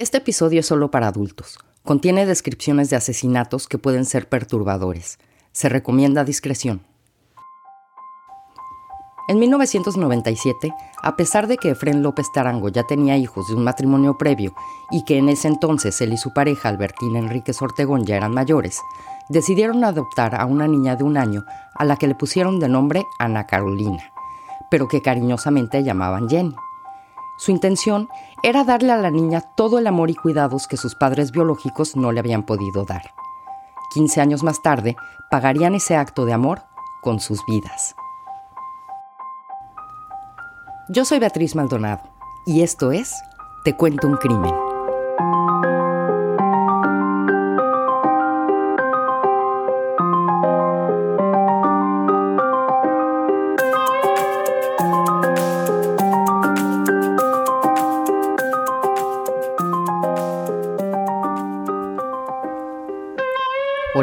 Este episodio es solo para adultos. Contiene descripciones de asesinatos que pueden ser perturbadores. Se recomienda discreción. En 1997, a pesar de que Efren López Tarango ya tenía hijos de un matrimonio previo y que en ese entonces él y su pareja Albertina Enríquez Ortegón ya eran mayores, decidieron adoptar a una niña de un año a la que le pusieron de nombre Ana Carolina, pero que cariñosamente llamaban Jenny. Su intención era darle a la niña todo el amor y cuidados que sus padres biológicos no le habían podido dar. 15 años más tarde, pagarían ese acto de amor con sus vidas. Yo soy Beatriz Maldonado y esto es Te cuento un crimen.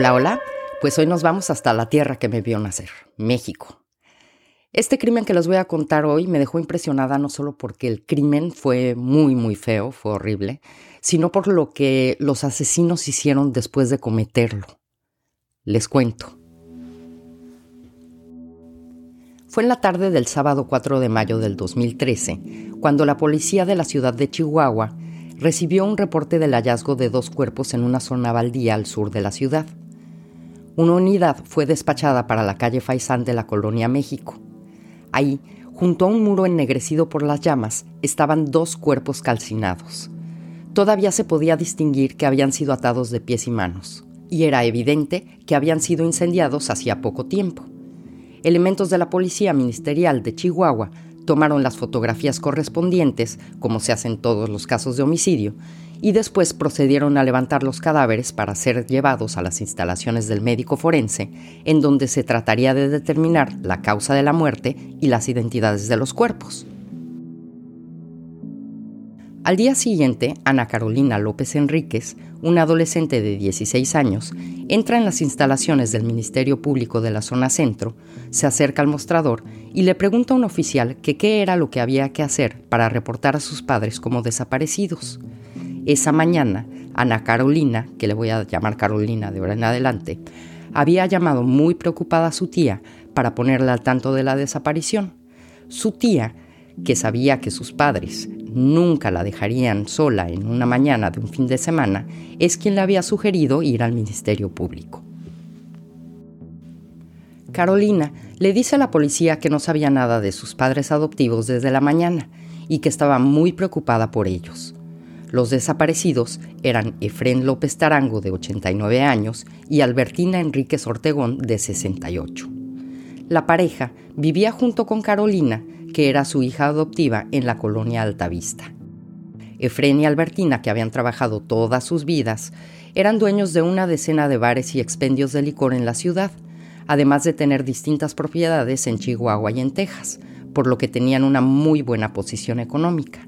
Hola, hola. Pues hoy nos vamos hasta la tierra que me vio nacer, México. Este crimen que les voy a contar hoy me dejó impresionada no solo porque el crimen fue muy, muy feo, fue horrible, sino por lo que los asesinos hicieron después de cometerlo. Les cuento. Fue en la tarde del sábado 4 de mayo del 2013, cuando la policía de la ciudad de Chihuahua recibió un reporte del hallazgo de dos cuerpos en una zona baldía al sur de la ciudad. Una unidad fue despachada para la calle Faisán de la Colonia México. Ahí, junto a un muro ennegrecido por las llamas, estaban dos cuerpos calcinados. Todavía se podía distinguir que habían sido atados de pies y manos, y era evidente que habían sido incendiados hacía poco tiempo. Elementos de la Policía Ministerial de Chihuahua tomaron las fotografías correspondientes, como se hace en todos los casos de homicidio, y después procedieron a levantar los cadáveres para ser llevados a las instalaciones del médico forense, en donde se trataría de determinar la causa de la muerte y las identidades de los cuerpos. Al día siguiente, Ana Carolina López Enríquez, una adolescente de 16 años, entra en las instalaciones del Ministerio Público de la zona centro, se acerca al mostrador y le pregunta a un oficial que qué era lo que había que hacer para reportar a sus padres como desaparecidos. Esa mañana, Ana Carolina, que le voy a llamar Carolina de ahora en adelante, había llamado muy preocupada a su tía para ponerla al tanto de la desaparición. Su tía, que sabía que sus padres nunca la dejarían sola en una mañana de un fin de semana, es quien le había sugerido ir al Ministerio Público. Carolina le dice a la policía que no sabía nada de sus padres adoptivos desde la mañana y que estaba muy preocupada por ellos. Los desaparecidos eran Efrén López Tarango, de 89 años, y Albertina Enríquez Ortegón, de 68. La pareja vivía junto con Carolina, que era su hija adoptiva, en la colonia Altavista. Efrén y Albertina, que habían trabajado todas sus vidas, eran dueños de una decena de bares y expendios de licor en la ciudad, además de tener distintas propiedades en Chihuahua y en Texas, por lo que tenían una muy buena posición económica.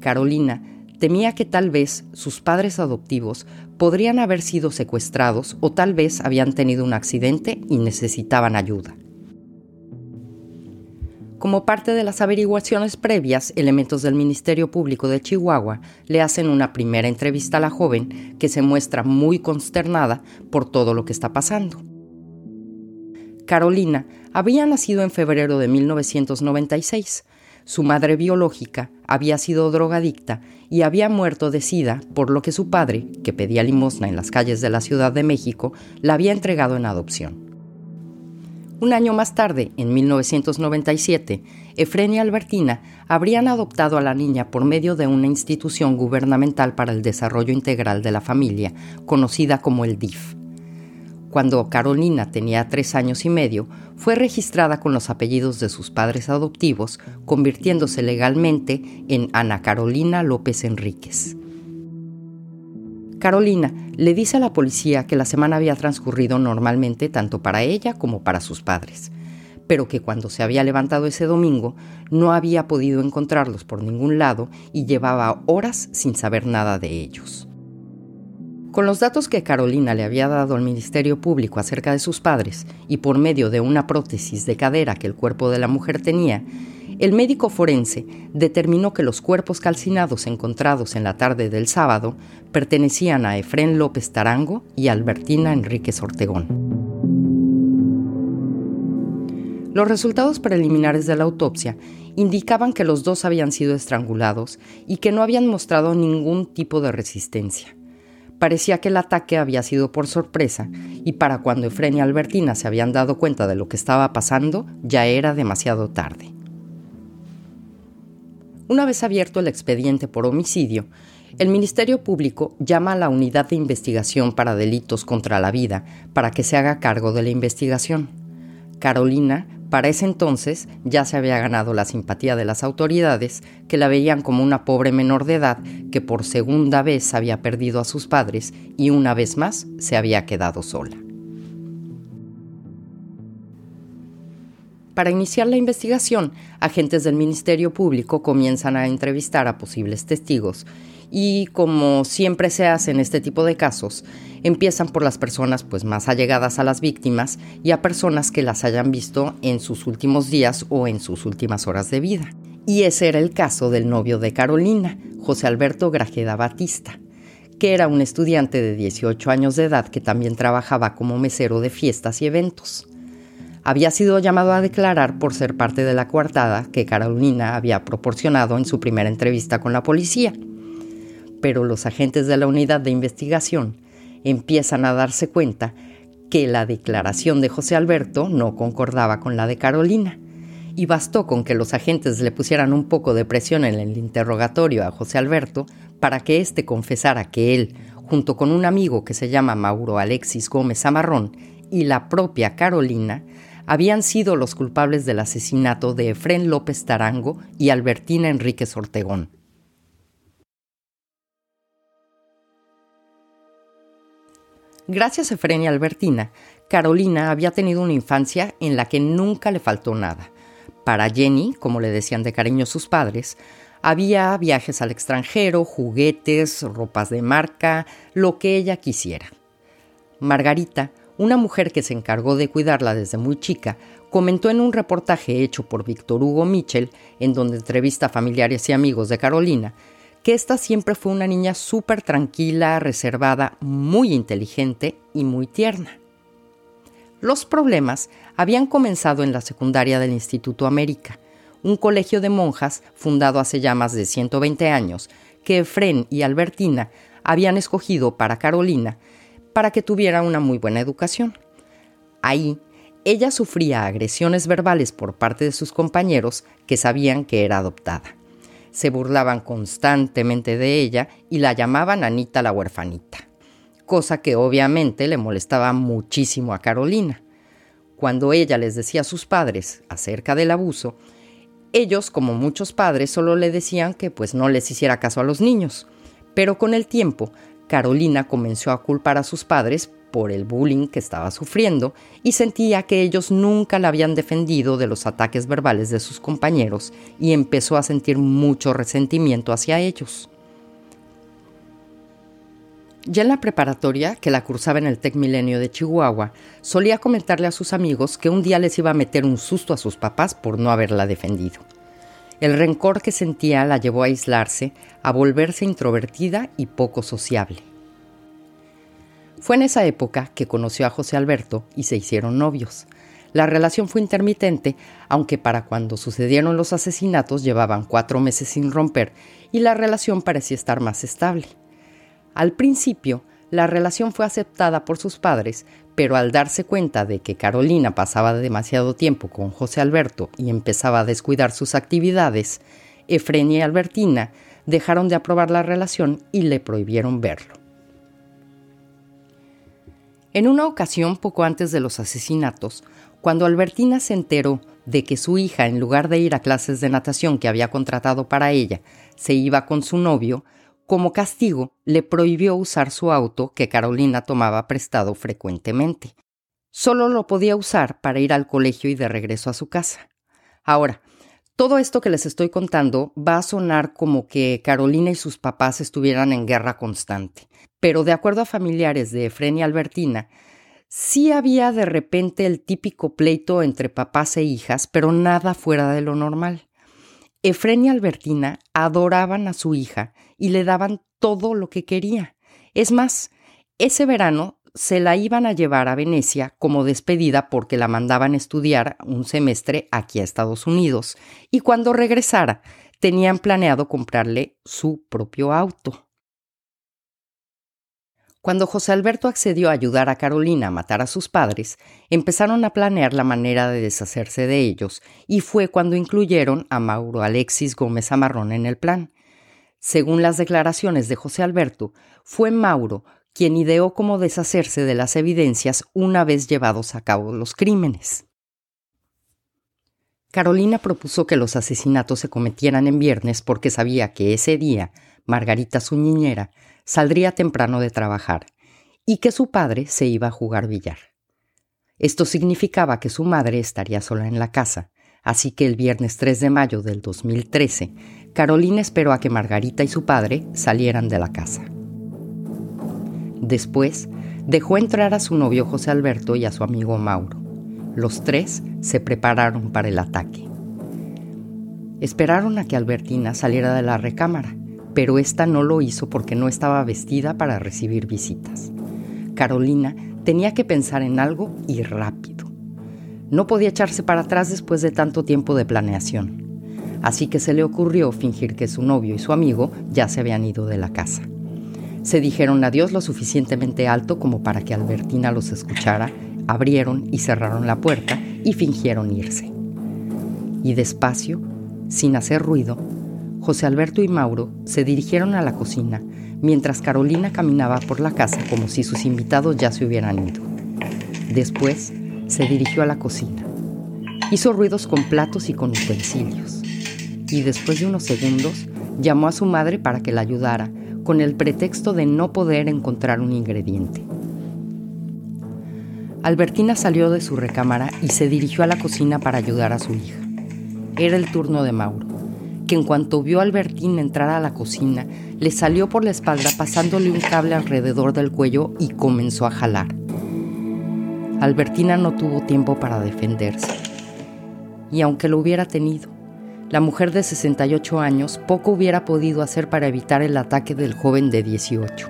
Carolina temía que tal vez sus padres adoptivos podrían haber sido secuestrados o tal vez habían tenido un accidente y necesitaban ayuda. Como parte de las averiguaciones previas, elementos del Ministerio Público de Chihuahua le hacen una primera entrevista a la joven que se muestra muy consternada por todo lo que está pasando. Carolina había nacido en febrero de 1996, su madre biológica había sido drogadicta y había muerto de sida, por lo que su padre, que pedía limosna en las calles de la Ciudad de México, la había entregado en adopción. Un año más tarde, en 1997, Efren y Albertina habrían adoptado a la niña por medio de una institución gubernamental para el desarrollo integral de la familia, conocida como el DIF. Cuando Carolina tenía tres años y medio, fue registrada con los apellidos de sus padres adoptivos, convirtiéndose legalmente en Ana Carolina López Enríquez. Carolina le dice a la policía que la semana había transcurrido normalmente tanto para ella como para sus padres, pero que cuando se había levantado ese domingo no había podido encontrarlos por ningún lado y llevaba horas sin saber nada de ellos. Con los datos que Carolina le había dado al Ministerio Público acerca de sus padres y por medio de una prótesis de cadera que el cuerpo de la mujer tenía, el médico forense determinó que los cuerpos calcinados encontrados en la tarde del sábado pertenecían a Efrén López Tarango y Albertina Enríquez Ortegón. Los resultados preliminares de la autopsia indicaban que los dos habían sido estrangulados y que no habían mostrado ningún tipo de resistencia. Parecía que el ataque había sido por sorpresa y para cuando Efren y Albertina se habían dado cuenta de lo que estaba pasando ya era demasiado tarde. Una vez abierto el expediente por homicidio, el Ministerio Público llama a la Unidad de Investigación para Delitos contra la Vida para que se haga cargo de la investigación. Carolina para ese entonces ya se había ganado la simpatía de las autoridades, que la veían como una pobre menor de edad que por segunda vez había perdido a sus padres y una vez más se había quedado sola. Para iniciar la investigación, agentes del Ministerio Público comienzan a entrevistar a posibles testigos y como siempre se hace en este tipo de casos, empiezan por las personas pues más allegadas a las víctimas y a personas que las hayan visto en sus últimos días o en sus últimas horas de vida. Y ese era el caso del novio de Carolina, José Alberto Grajeda Batista, que era un estudiante de 18 años de edad que también trabajaba como mesero de fiestas y eventos. Había sido llamado a declarar por ser parte de la coartada que Carolina había proporcionado en su primera entrevista con la policía pero los agentes de la unidad de investigación empiezan a darse cuenta que la declaración de José Alberto no concordaba con la de Carolina. Y bastó con que los agentes le pusieran un poco de presión en el interrogatorio a José Alberto para que éste confesara que él, junto con un amigo que se llama Mauro Alexis Gómez Amarrón y la propia Carolina, habían sido los culpables del asesinato de Efrén López Tarango y Albertina Enríquez Ortegón. Gracias a Efren y Albertina, Carolina había tenido una infancia en la que nunca le faltó nada. Para Jenny, como le decían de cariño sus padres, había viajes al extranjero, juguetes, ropas de marca, lo que ella quisiera. Margarita, una mujer que se encargó de cuidarla desde muy chica, comentó en un reportaje hecho por Víctor Hugo Mitchell, en donde entrevista a familiares y amigos de Carolina, que esta siempre fue una niña súper tranquila, reservada, muy inteligente y muy tierna. Los problemas habían comenzado en la secundaria del Instituto América, un colegio de monjas fundado hace ya más de 120 años, que Efren y Albertina habían escogido para Carolina para que tuviera una muy buena educación. Ahí, ella sufría agresiones verbales por parte de sus compañeros que sabían que era adoptada se burlaban constantemente de ella y la llamaban Anita la huerfanita, cosa que obviamente le molestaba muchísimo a Carolina. Cuando ella les decía a sus padres acerca del abuso, ellos, como muchos padres, solo le decían que pues no les hiciera caso a los niños. Pero con el tiempo, Carolina comenzó a culpar a sus padres por el bullying que estaba sufriendo y sentía que ellos nunca la habían defendido de los ataques verbales de sus compañeros y empezó a sentir mucho resentimiento hacia ellos. Ya en la preparatoria, que la cursaba en el Tec Milenio de Chihuahua, solía comentarle a sus amigos que un día les iba a meter un susto a sus papás por no haberla defendido. El rencor que sentía la llevó a aislarse, a volverse introvertida y poco sociable. Fue en esa época que conoció a José Alberto y se hicieron novios. La relación fue intermitente, aunque para cuando sucedieron los asesinatos llevaban cuatro meses sin romper y la relación parecía estar más estable. Al principio, la relación fue aceptada por sus padres, pero al darse cuenta de que Carolina pasaba demasiado tiempo con José Alberto y empezaba a descuidar sus actividades, Efrenia y Albertina dejaron de aprobar la relación y le prohibieron verlo. En una ocasión, poco antes de los asesinatos, cuando Albertina se enteró de que su hija, en lugar de ir a clases de natación que había contratado para ella, se iba con su novio, como castigo le prohibió usar su auto que Carolina tomaba prestado frecuentemente. Solo lo podía usar para ir al colegio y de regreso a su casa. Ahora, todo esto que les estoy contando va a sonar como que Carolina y sus papás estuvieran en guerra constante, pero de acuerdo a familiares de Efren y Albertina, sí había de repente el típico pleito entre papás e hijas, pero nada fuera de lo normal. Efren y Albertina adoraban a su hija y le daban todo lo que quería. Es más, ese verano se la iban a llevar a Venecia como despedida porque la mandaban estudiar un semestre aquí a Estados Unidos y cuando regresara tenían planeado comprarle su propio auto. Cuando José Alberto accedió a ayudar a Carolina a matar a sus padres, empezaron a planear la manera de deshacerse de ellos, y fue cuando incluyeron a Mauro Alexis Gómez Amarrón en el plan. Según las declaraciones de José Alberto, fue Mauro quien ideó cómo deshacerse de las evidencias una vez llevados a cabo los crímenes. Carolina propuso que los asesinatos se cometieran en viernes porque sabía que ese día Margarita, su niñera, saldría temprano de trabajar y que su padre se iba a jugar billar. Esto significaba que su madre estaría sola en la casa, así que el viernes 3 de mayo del 2013, Carolina esperó a que Margarita y su padre salieran de la casa. Después, dejó entrar a su novio José Alberto y a su amigo Mauro. Los tres se prepararon para el ataque. Esperaron a que Albertina saliera de la recámara pero esta no lo hizo porque no estaba vestida para recibir visitas. Carolina tenía que pensar en algo y rápido. No podía echarse para atrás después de tanto tiempo de planeación. Así que se le ocurrió fingir que su novio y su amigo ya se habían ido de la casa. Se dijeron adiós lo suficientemente alto como para que Albertina los escuchara, abrieron y cerraron la puerta y fingieron irse. Y despacio, sin hacer ruido, José Alberto y Mauro se dirigieron a la cocina, mientras Carolina caminaba por la casa como si sus invitados ya se hubieran ido. Después se dirigió a la cocina. Hizo ruidos con platos y con utensilios. Y después de unos segundos llamó a su madre para que la ayudara, con el pretexto de no poder encontrar un ingrediente. Albertina salió de su recámara y se dirigió a la cocina para ayudar a su hija. Era el turno de Mauro en cuanto vio a Albertina entrar a la cocina, le salió por la espalda pasándole un cable alrededor del cuello y comenzó a jalar. Albertina no tuvo tiempo para defenderse. Y aunque lo hubiera tenido, la mujer de 68 años poco hubiera podido hacer para evitar el ataque del joven de 18.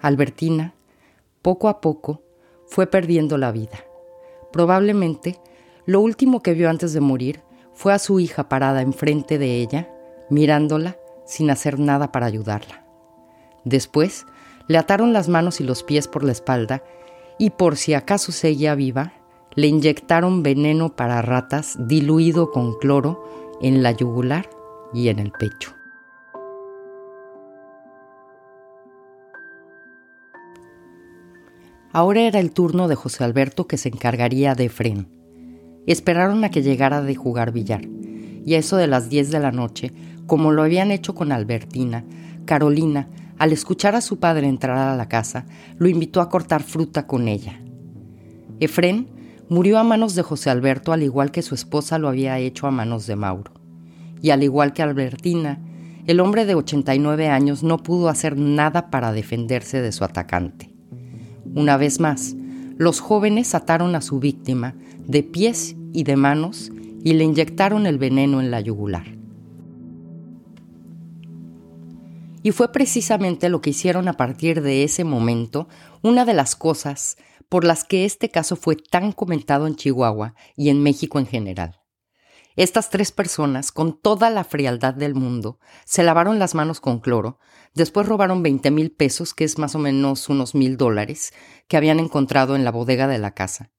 Albertina, poco a poco, fue perdiendo la vida. Probablemente lo último que vio antes de morir fue a su hija parada enfrente de ella, mirándola sin hacer nada para ayudarla. Después, le ataron las manos y los pies por la espalda y por si acaso seguía viva, le inyectaron veneno para ratas diluido con cloro en la yugular y en el pecho. Ahora era el turno de José Alberto que se encargaría de Efren. Esperaron a que llegara de jugar billar, y a eso de las 10 de la noche, como lo habían hecho con Albertina, Carolina, al escuchar a su padre entrar a la casa, lo invitó a cortar fruta con ella. Efrén murió a manos de José Alberto al igual que su esposa lo había hecho a manos de Mauro. Y al igual que Albertina, el hombre de 89 años no pudo hacer nada para defenderse de su atacante. Una vez más, los jóvenes ataron a su víctima de pies y de manos y le inyectaron el veneno en la yugular. Y fue precisamente lo que hicieron a partir de ese momento una de las cosas por las que este caso fue tan comentado en Chihuahua y en México en general. Estas tres personas, con toda la frialdad del mundo, se lavaron las manos con cloro, después robaron 20 mil pesos, que es más o menos unos mil dólares, que habían encontrado en la bodega de la casa,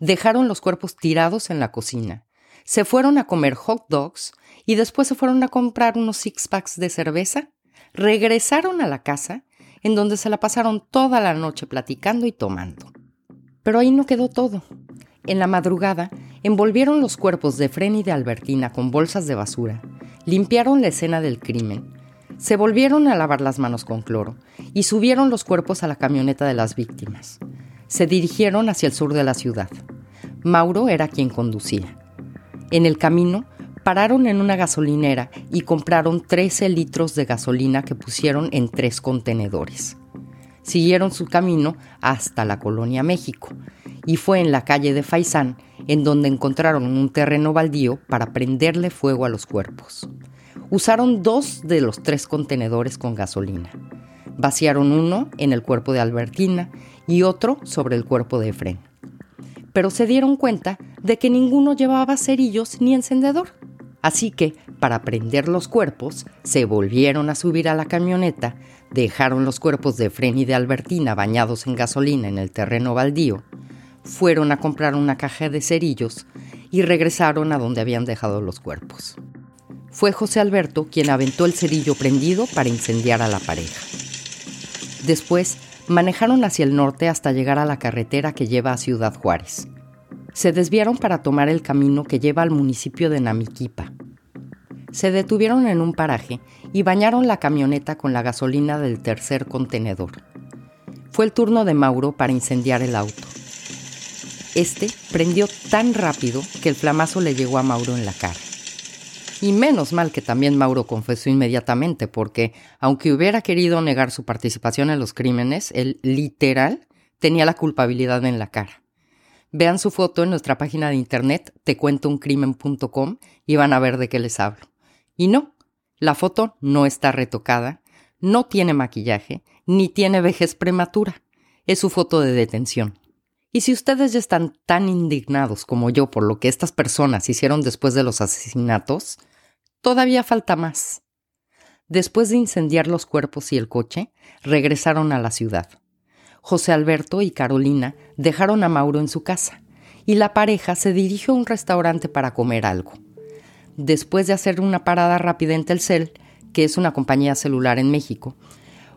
dejaron los cuerpos tirados en la cocina, se fueron a comer hot dogs y después se fueron a comprar unos six packs de cerveza, regresaron a la casa, en donde se la pasaron toda la noche platicando y tomando. Pero ahí no quedó todo. En la madrugada, envolvieron los cuerpos de Fren y de Albertina con bolsas de basura, limpiaron la escena del crimen, se volvieron a lavar las manos con cloro y subieron los cuerpos a la camioneta de las víctimas se dirigieron hacia el sur de la ciudad. Mauro era quien conducía. En el camino, pararon en una gasolinera y compraron 13 litros de gasolina que pusieron en tres contenedores. siguieron su camino hasta la colonia México, y fue en la calle de Faisán en donde encontraron un terreno baldío para prenderle fuego a los cuerpos. Usaron dos de los tres contenedores con gasolina. Vaciaron uno en el cuerpo de Albertina y otro sobre el cuerpo de Efren. Pero se dieron cuenta de que ninguno llevaba cerillos ni encendedor. Así que, para prender los cuerpos, se volvieron a subir a la camioneta, dejaron los cuerpos de Efren y de Albertina bañados en gasolina en el terreno baldío, fueron a comprar una caja de cerillos y regresaron a donde habían dejado los cuerpos. Fue José Alberto quien aventó el cerillo prendido para incendiar a la pareja. Después, manejaron hacia el norte hasta llegar a la carretera que lleva a Ciudad Juárez. Se desviaron para tomar el camino que lleva al municipio de Namiquipa. Se detuvieron en un paraje y bañaron la camioneta con la gasolina del tercer contenedor. Fue el turno de Mauro para incendiar el auto. Este prendió tan rápido que el flamazo le llegó a Mauro en la cara. Y menos mal que también Mauro confesó inmediatamente, porque aunque hubiera querido negar su participación en los crímenes, él literal tenía la culpabilidad en la cara. Vean su foto en nuestra página de internet tecuentouncrimen.com y van a ver de qué les hablo. Y no, la foto no está retocada, no tiene maquillaje, ni tiene vejez prematura. Es su foto de detención. Y si ustedes ya están tan indignados como yo por lo que estas personas hicieron después de los asesinatos, todavía falta más. Después de incendiar los cuerpos y el coche, regresaron a la ciudad. José Alberto y Carolina dejaron a Mauro en su casa y la pareja se dirigió a un restaurante para comer algo. Después de hacer una parada rápida en Telcel, que es una compañía celular en México,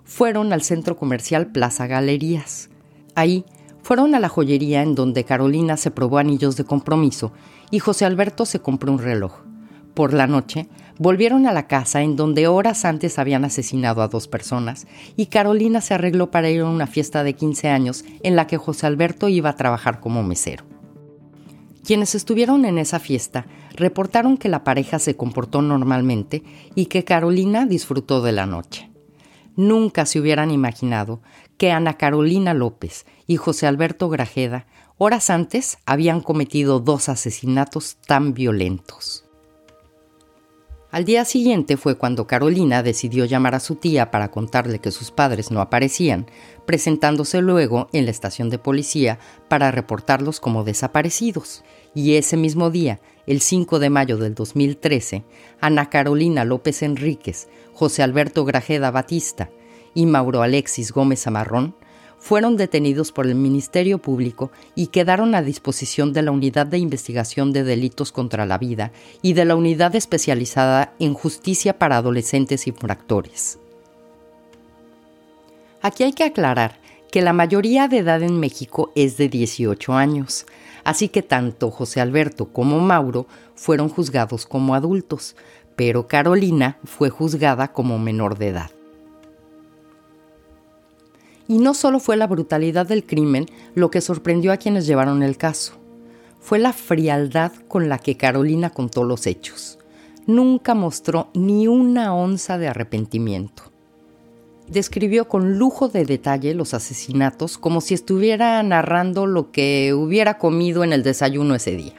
fueron al centro comercial Plaza Galerías. Ahí fueron a la joyería en donde Carolina se probó anillos de compromiso y José Alberto se compró un reloj. Por la noche, volvieron a la casa en donde horas antes habían asesinado a dos personas y Carolina se arregló para ir a una fiesta de 15 años en la que José Alberto iba a trabajar como mesero. Quienes estuvieron en esa fiesta reportaron que la pareja se comportó normalmente y que Carolina disfrutó de la noche. Nunca se hubieran imaginado que Ana Carolina López y José Alberto Grajeda horas antes habían cometido dos asesinatos tan violentos. Al día siguiente fue cuando Carolina decidió llamar a su tía para contarle que sus padres no aparecían, presentándose luego en la estación de policía para reportarlos como desaparecidos. Y ese mismo día, el 5 de mayo del 2013, Ana Carolina López Enríquez, José Alberto Grajeda Batista y Mauro Alexis Gómez Amarrón fueron detenidos por el Ministerio Público y quedaron a disposición de la Unidad de Investigación de Delitos contra la Vida y de la Unidad Especializada en Justicia para Adolescentes Infractores. Aquí hay que aclarar que la mayoría de edad en México es de 18 años, así que tanto José Alberto como Mauro fueron juzgados como adultos, pero Carolina fue juzgada como menor de edad. Y no solo fue la brutalidad del crimen lo que sorprendió a quienes llevaron el caso, fue la frialdad con la que Carolina contó los hechos. Nunca mostró ni una onza de arrepentimiento. Describió con lujo de detalle los asesinatos como si estuviera narrando lo que hubiera comido en el desayuno ese día.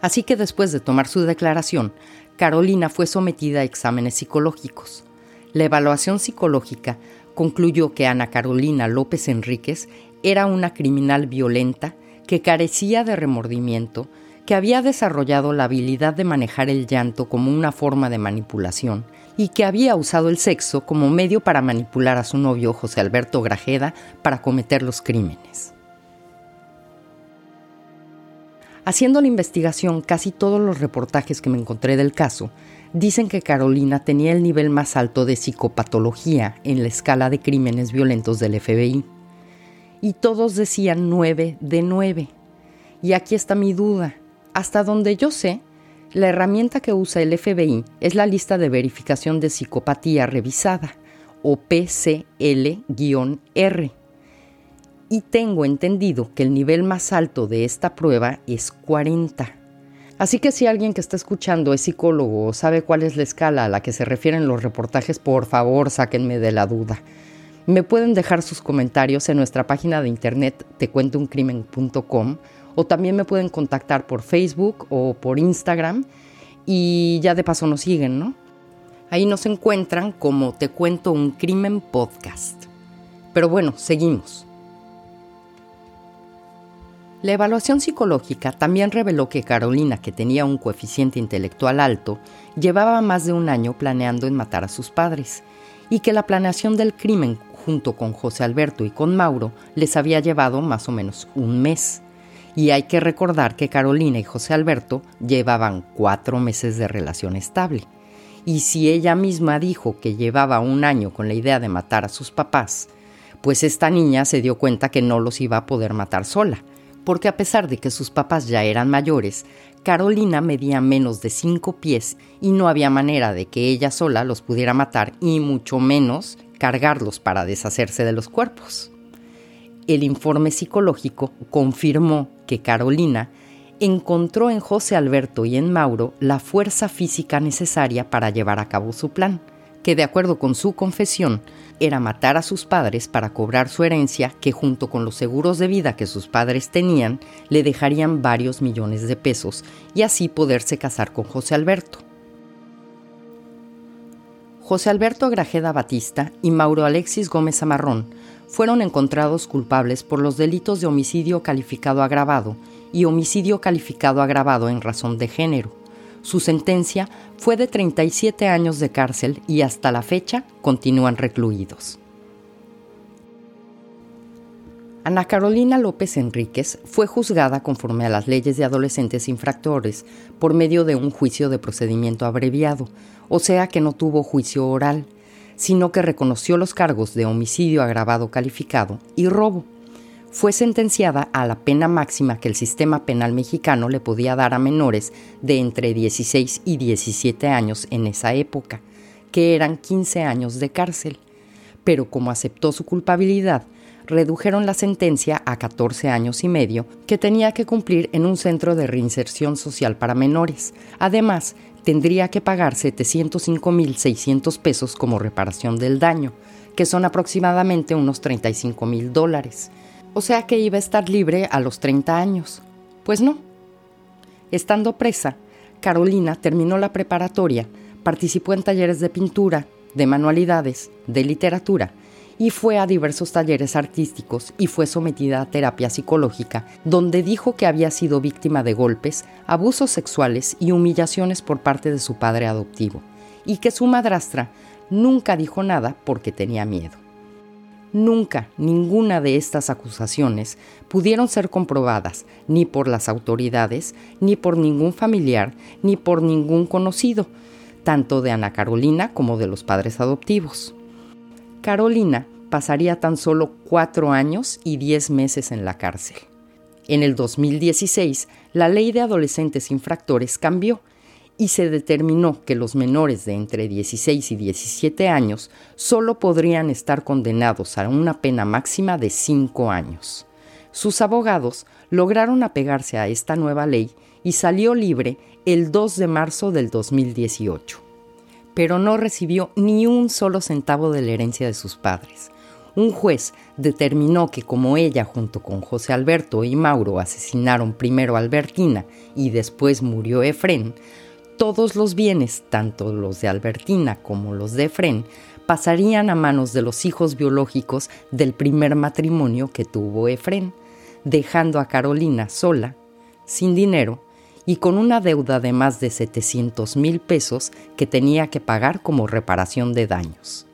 Así que después de tomar su declaración, Carolina fue sometida a exámenes psicológicos. La evaluación psicológica concluyó que Ana Carolina López Enríquez era una criminal violenta que carecía de remordimiento, que había desarrollado la habilidad de manejar el llanto como una forma de manipulación y que había usado el sexo como medio para manipular a su novio José Alberto Grajeda para cometer los crímenes. Haciendo la investigación, casi todos los reportajes que me encontré del caso dicen que Carolina tenía el nivel más alto de psicopatología en la escala de crímenes violentos del FBI. Y todos decían 9 de 9. Y aquí está mi duda. Hasta donde yo sé, la herramienta que usa el FBI es la lista de verificación de psicopatía revisada, o PCL-R. Y tengo entendido que el nivel más alto de esta prueba es 40. Así que si alguien que está escuchando es psicólogo o sabe cuál es la escala a la que se refieren los reportajes, por favor sáquenme de la duda. Me pueden dejar sus comentarios en nuestra página de internet tecuentouncrimen.com o también me pueden contactar por Facebook o por Instagram y ya de paso nos siguen, ¿no? Ahí nos encuentran como Te Cuento un Crimen Podcast. Pero bueno, seguimos. La evaluación psicológica también reveló que Carolina, que tenía un coeficiente intelectual alto, llevaba más de un año planeando en matar a sus padres y que la planeación del crimen junto con José Alberto y con Mauro les había llevado más o menos un mes. Y hay que recordar que Carolina y José Alberto llevaban cuatro meses de relación estable. Y si ella misma dijo que llevaba un año con la idea de matar a sus papás, pues esta niña se dio cuenta que no los iba a poder matar sola, porque a pesar de que sus papás ya eran mayores, Carolina medía menos de cinco pies y no había manera de que ella sola los pudiera matar y mucho menos cargarlos para deshacerse de los cuerpos. El informe psicológico confirmó que Carolina encontró en José Alberto y en Mauro la fuerza física necesaria para llevar a cabo su plan, que de acuerdo con su confesión era matar a sus padres para cobrar su herencia que junto con los seguros de vida que sus padres tenían le dejarían varios millones de pesos y así poderse casar con José Alberto. José Alberto Grajeda Batista y Mauro Alexis Gómez Amarrón fueron encontrados culpables por los delitos de homicidio calificado agravado y homicidio calificado agravado en razón de género. Su sentencia fue de 37 años de cárcel y hasta la fecha continúan recluidos. Ana Carolina López Enríquez fue juzgada conforme a las leyes de adolescentes infractores por medio de un juicio de procedimiento abreviado, o sea que no tuvo juicio oral, sino que reconoció los cargos de homicidio agravado calificado y robo. Fue sentenciada a la pena máxima que el sistema penal mexicano le podía dar a menores de entre 16 y 17 años en esa época, que eran 15 años de cárcel. Pero como aceptó su culpabilidad, redujeron la sentencia a 14 años y medio que tenía que cumplir en un centro de reinserción social para menores. Además, tendría que pagar 705.600 pesos como reparación del daño, que son aproximadamente unos 35 mil dólares. O sea que iba a estar libre a los 30 años. Pues no. Estando presa, Carolina terminó la preparatoria, participó en talleres de pintura, de manualidades, de literatura y fue a diversos talleres artísticos y fue sometida a terapia psicológica, donde dijo que había sido víctima de golpes, abusos sexuales y humillaciones por parte de su padre adoptivo, y que su madrastra nunca dijo nada porque tenía miedo. Nunca ninguna de estas acusaciones pudieron ser comprobadas ni por las autoridades, ni por ningún familiar, ni por ningún conocido, tanto de Ana Carolina como de los padres adoptivos. Carolina pasaría tan solo cuatro años y diez meses en la cárcel. En el 2016, la ley de adolescentes infractores cambió y se determinó que los menores de entre 16 y 17 años solo podrían estar condenados a una pena máxima de cinco años. Sus abogados lograron apegarse a esta nueva ley y salió libre el 2 de marzo del 2018 pero no recibió ni un solo centavo de la herencia de sus padres. Un juez determinó que como ella junto con José Alberto y Mauro asesinaron primero a Albertina y después murió Efrén, todos los bienes, tanto los de Albertina como los de Efrén, pasarían a manos de los hijos biológicos del primer matrimonio que tuvo Efrén, dejando a Carolina sola, sin dinero y con una deuda de más de 700 mil pesos que tenía que pagar como reparación de daños.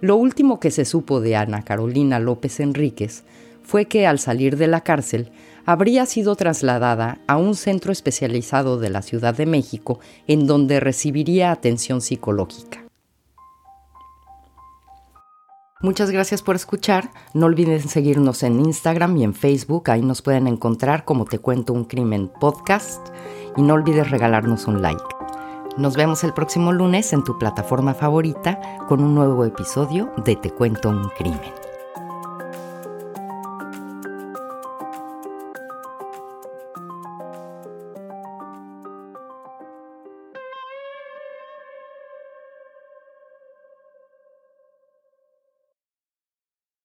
Lo último que se supo de Ana Carolina López Enríquez fue que al salir de la cárcel habría sido trasladada a un centro especializado de la Ciudad de México en donde recibiría atención psicológica. Muchas gracias por escuchar. No olviden seguirnos en Instagram y en Facebook. Ahí nos pueden encontrar como Te Cuento un Crimen Podcast. Y no olvides regalarnos un like. Nos vemos el próximo lunes en tu plataforma favorita con un nuevo episodio de Te Cuento un Crimen.